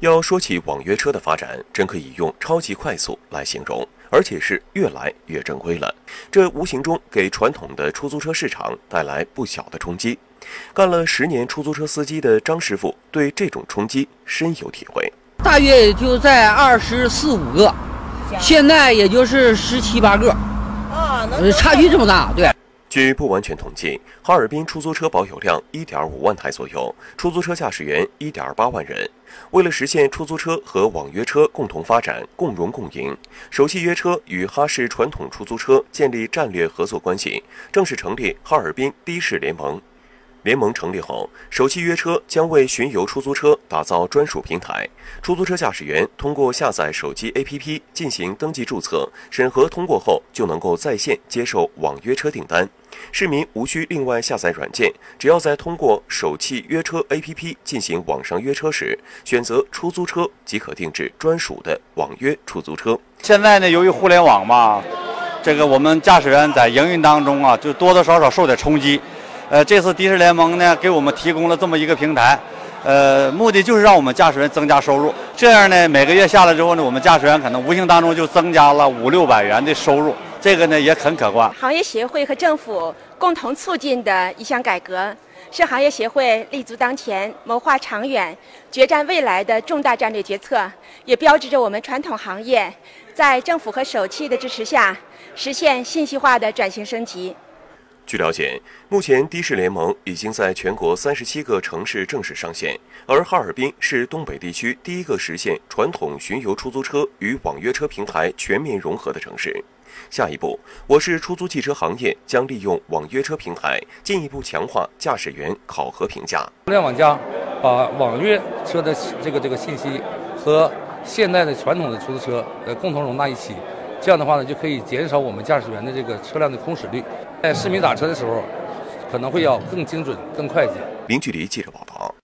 要说起网约车的发展，真可以用超级快速来形容，而且是越来越正规了。这无形中给传统的出租车市场带来不小的冲击。干了十年出租车司机的张师傅对这种冲击深有体会。大约也就在二十四五个，现在也就是十七八个，啊，差距这么大，对。据不完全统计，哈尔滨出租车保有量1.5万台左右，出租车驾驶员1.8万人。为了实现出租车和网约车共同发展、共荣共赢，首汽约车与哈市传统出租车建立战略合作关系，正式成立哈尔滨的士联盟。联盟成立后，首汽约车将为巡游出租车打造专属平台。出租车驾驶员通过下载手机 APP 进行登记注册，审核通过后就能够在线接受网约车订单。市民无需另外下载软件，只要在通过手气约车 APP 进行网上约车时，选择出租车即可定制专属的网约出租车。现在呢，由于互联网嘛，这个我们驾驶员在营运当中啊，就多多少少受点冲击。呃，这次的士联盟呢，给我们提供了这么一个平台，呃，目的就是让我们驾驶员增加收入。这样呢，每个月下来之后呢，我们驾驶员可能无形当中就增加了五六百元的收入，这个呢也很可观。行业协会和政府共同促进的一项改革，是行业协会立足当前、谋划长远、决战未来的重大战略决策，也标志着我们传统行业在政府和首汽的支持下，实现信息化的转型升级。据了解，目前的士联盟已经在全国三十七个城市正式上线，而哈尔滨是东北地区第一个实现传统巡游出租车与网约车平台全面融合的城市。下一步，我市出租汽车行业将利用网约车平台，进一步强化驾驶员考核评价。互联网加把网约车的这个这个信息和现代的传统的出租车呃共同容纳一起。这样的话呢，就可以减少我们驾驶员的这个车辆的空驶率，在市民打车的时候，可能会要更精准、更快捷。零距离记者报道。